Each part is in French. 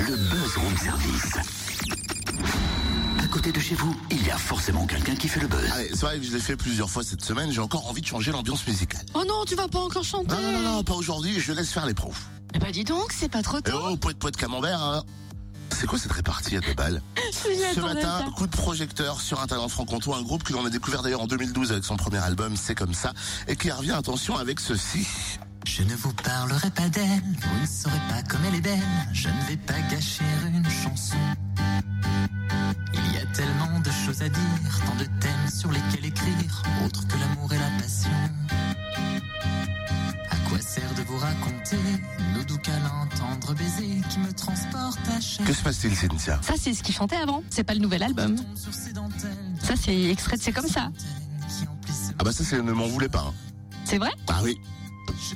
le buzz room service. À côté de chez vous, il y a forcément quelqu'un qui fait le buzz. Allez, c'est vrai que je l'ai fait plusieurs fois cette semaine, j'ai encore envie de changer l'ambiance musicale. Oh non, tu vas pas encore chanter Non, non, non, non, pas aujourd'hui, je laisse faire les pros. Eh ben dis donc, c'est pas trop Et tôt. oh, poète poète camembert, hein. C'est quoi cette répartie à deux balles Ce matin, coup de projecteur sur un talent franc-comtois, un groupe que l'on a découvert d'ailleurs en 2012 avec son premier album C'est comme ça, et qui revient, attention, avec ceci. Je ne vous parlerai pas d'elle, vous ne saurez pas comme elle est belle. Je ne vais pas gâcher une chanson. Il y a tellement de choses à dire, tant de thèmes sur lesquels écrire, autres que l'amour et la passion. À quoi sert de vous raconter nos doux câlins, tendres baisers qui me transportent à chaque Que se passe-t-il, Cynthia Ça, c'est ce qu'il chantait avant. C'est pas le nouvel album. Ça, c'est extrait de C'est comme ça. Ah bah ça, c'est ne m'en voulez pas. hein. C'est vrai? Ah oui.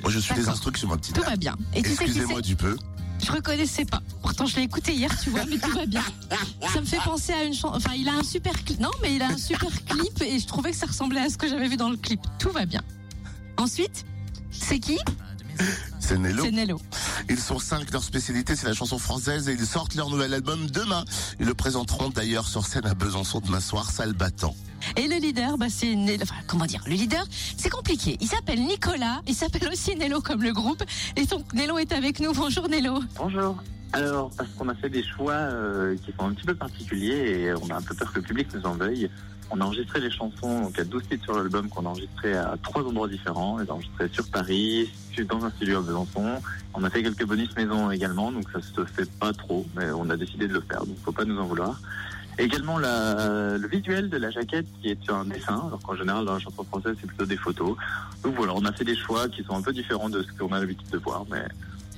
Moi, je suis les instructions, ma petite Tout va bien. Et tu sais qui Excusez-moi du peu. Je reconnaissais pas. Pourtant, je l'ai écouté hier, tu vois, mais tout va bien. Ça me fait penser à une chanson. Enfin, il a un super clip. Non, mais il a un super clip et je trouvais que ça ressemblait à ce que j'avais vu dans le clip. Tout va bien. Ensuite, c'est qui? C'est Nello. Ils sont cinq, leur spécialité c'est la chanson française et ils sortent leur nouvel album demain. Ils le présenteront d'ailleurs sur scène à Besançon demain soir, salle battant. Et le leader, bah c'est Nello. Enfin, comment dire Le leader, c'est compliqué. Il s'appelle Nicolas. Il s'appelle aussi Nello comme le groupe. Et donc Nello est avec nous. Bonjour Nello. Bonjour. Alors, parce qu'on a fait des choix euh, qui sont un petit peu particuliers et on a un peu peur que le public nous en veuille. On a enregistré les chansons, donc a 12 titres sur l'album qu'on a enregistré à trois endroits différents. On a enregistrés sur Paris, dans un studio à Besançon. On a fait quelques bonus maison également, donc ça se fait pas trop, mais on a décidé de le faire, donc faut pas nous en vouloir. Également le visuel de la jaquette qui est un dessin, alors qu'en général dans la chanson française c'est plutôt des photos. Donc voilà, on a fait des choix qui sont un peu différents de ce qu'on a l'habitude de voir, mais,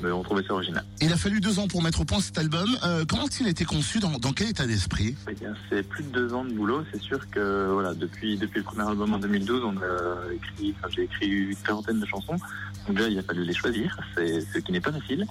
mais on trouvait ça original. Il a fallu deux ans pour mettre au point cet album. Euh, comment a-t-il été conçu? Dans, dans quel état d'esprit? Eh bien, c'est plus de deux ans de boulot. C'est sûr que voilà, depuis depuis le premier album en 2012, on a écrit, enfin, j'ai écrit une quarantaine de chansons. Donc là, il a fallu les choisir, c'est ce qui n'est pas facile.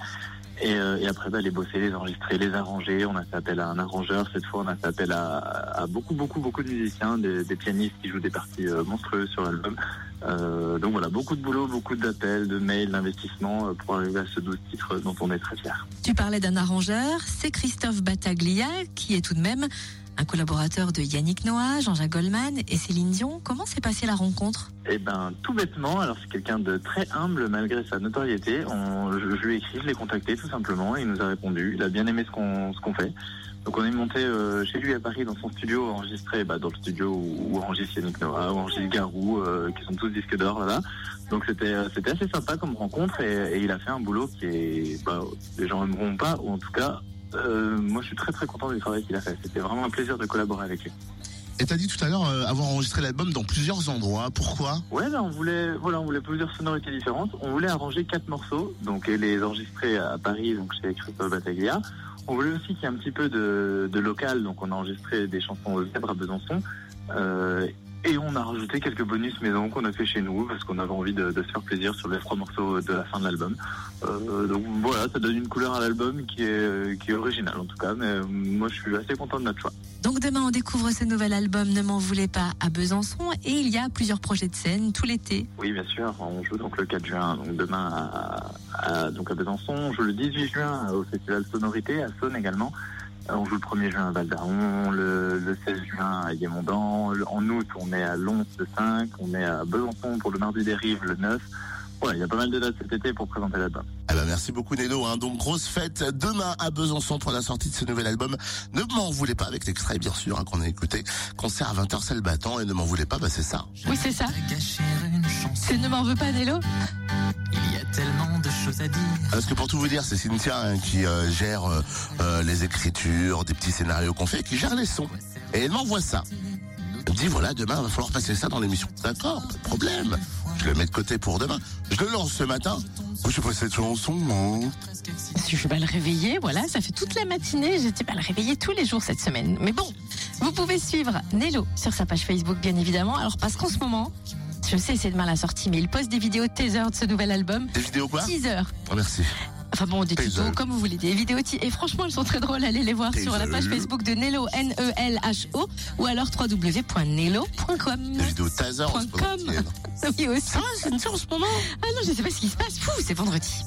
Et, euh, et après, bah, les bosser, les enregistrer, les arranger. On a fait appel à un arrangeur. Cette fois, on a fait appel à, à beaucoup, beaucoup, beaucoup de musiciens, des, des pianistes qui jouent des parties euh, monstrueuses sur l'album. Euh, donc voilà, beaucoup de boulot, beaucoup d'appels, de mails, d'investissements euh, pour arriver à ce 12 titres dont on est très fiers. Tu parlais d'un arrangeur. C'est Christophe Battaglia qui est tout de même un collaborateur de Yannick Noah, Jean-Jacques Goldman et Céline Dion. Comment s'est passée la rencontre? Eh ben, tout bêtement, alors c'est quelqu'un de très humble malgré sa notoriété. Je, lui ai écrit, je l'ai contacté tout simplement, et il nous a répondu. Il a bien aimé ce qu'on qu'on fait. Donc on est monté euh, chez lui à Paris dans son studio, enregistré bah, dans le studio où, enregistre Yannick Noah, où enregistre Garou, euh, qui sont tous disques d'or là-bas. Donc c'était euh, c'était assez sympa comme rencontre et, et il a fait un boulot qui est, bah, les gens aimeront pas, ou en tout cas, euh, moi je suis très très content du travail qu'il a fait. C'était vraiment un plaisir de collaborer avec lui. Et t'as dit tout à l'heure euh, avoir enregistré l'album dans plusieurs endroits. Pourquoi? Ouais, là, on voulait, voilà, on voulait plusieurs sonorités différentes. On voulait arranger quatre morceaux, donc et les enregistrer à Paris, donc chez Christophe Battaglia. On voulait aussi qu'il y ait un petit peu de, de local, donc on a enregistré des chansons aux zèbres à Besançon. Euh, et on a rajouté quelques bonus maison qu'on a fait chez nous parce qu'on avait envie de, de se faire plaisir sur les trois morceaux de la fin de l'album. Euh, donc voilà, ça donne une couleur à l'album qui est, qui est originale en tout cas. Mais euh, moi, je suis assez content de notre choix. Donc demain, on découvre ce nouvel album Ne m'en voulez pas à Besançon et il y a plusieurs projets de scène tout l'été. Oui, bien sûr. On joue donc le 4 juin, donc demain à, à- donc à Besançon. On joue le 18 juin au Festival Sonorité, à Saône également. On joue le 1er juin à Val d'Aron, le, le 16 juin à Guémondant. Le- En août, on est à Lons le 5, on est à Besançon pour le Mardi des Rives le 9. Voilà, il y a pas mal de dates cet été pour présenter l'album. Eh ben, merci beaucoup Nello. Hein. Donc grosse fête demain à Besançon pour la sortie de ce nouvel album. Ne m'en voulez pas avec l'extrait bien sûr hein, qu'on a écouté. Concert à 20h c'est le battant et ne m'en voulez pas, bah c'est ça. Oui, c'est ça. C'est Ne m'en veux pas, Nello choses à dire. Parce que pour tout vous dire, c'est Cynthia hein, qui euh, gère euh, euh, les écritures, des petits scénarios qu'on fait, qui gère les sons. Et elle m'envoie ça. Elle me dit voilà, demain, il va falloir passer ça dans l'émission. D'accord, pas de problème. Je le mets de côté pour demain. Je le lance ce matin. Oh, je sais pas cette chanson, moi. Je vais pas le réveiller, voilà, ça fait toute la matinée, j'étais pas le réveiller tous les jours cette semaine. Mais bon, vous pouvez suivre Nello sur sa page Facebook, bien évidemment. Alors, parce qu'en ce moment, je sais, c'est demain la sortie, mais il poste des vidéos teaser de ce nouvel album. Des vidéos quoi? Teaser. Oh, Merci. Enfin bon, des tutos, comme vous voulez, des vidéos. Et franchement, elles sont très drôles. Allez les voir sur la page Facebook de Nello, N-E-L-H-O, ou alors www.nello.com. Des vidéos taser. Oui, aussi. Ça va, c'est une en ce moment Ah non, je sais pas ce qui se passe. Fou, c'est vendredi.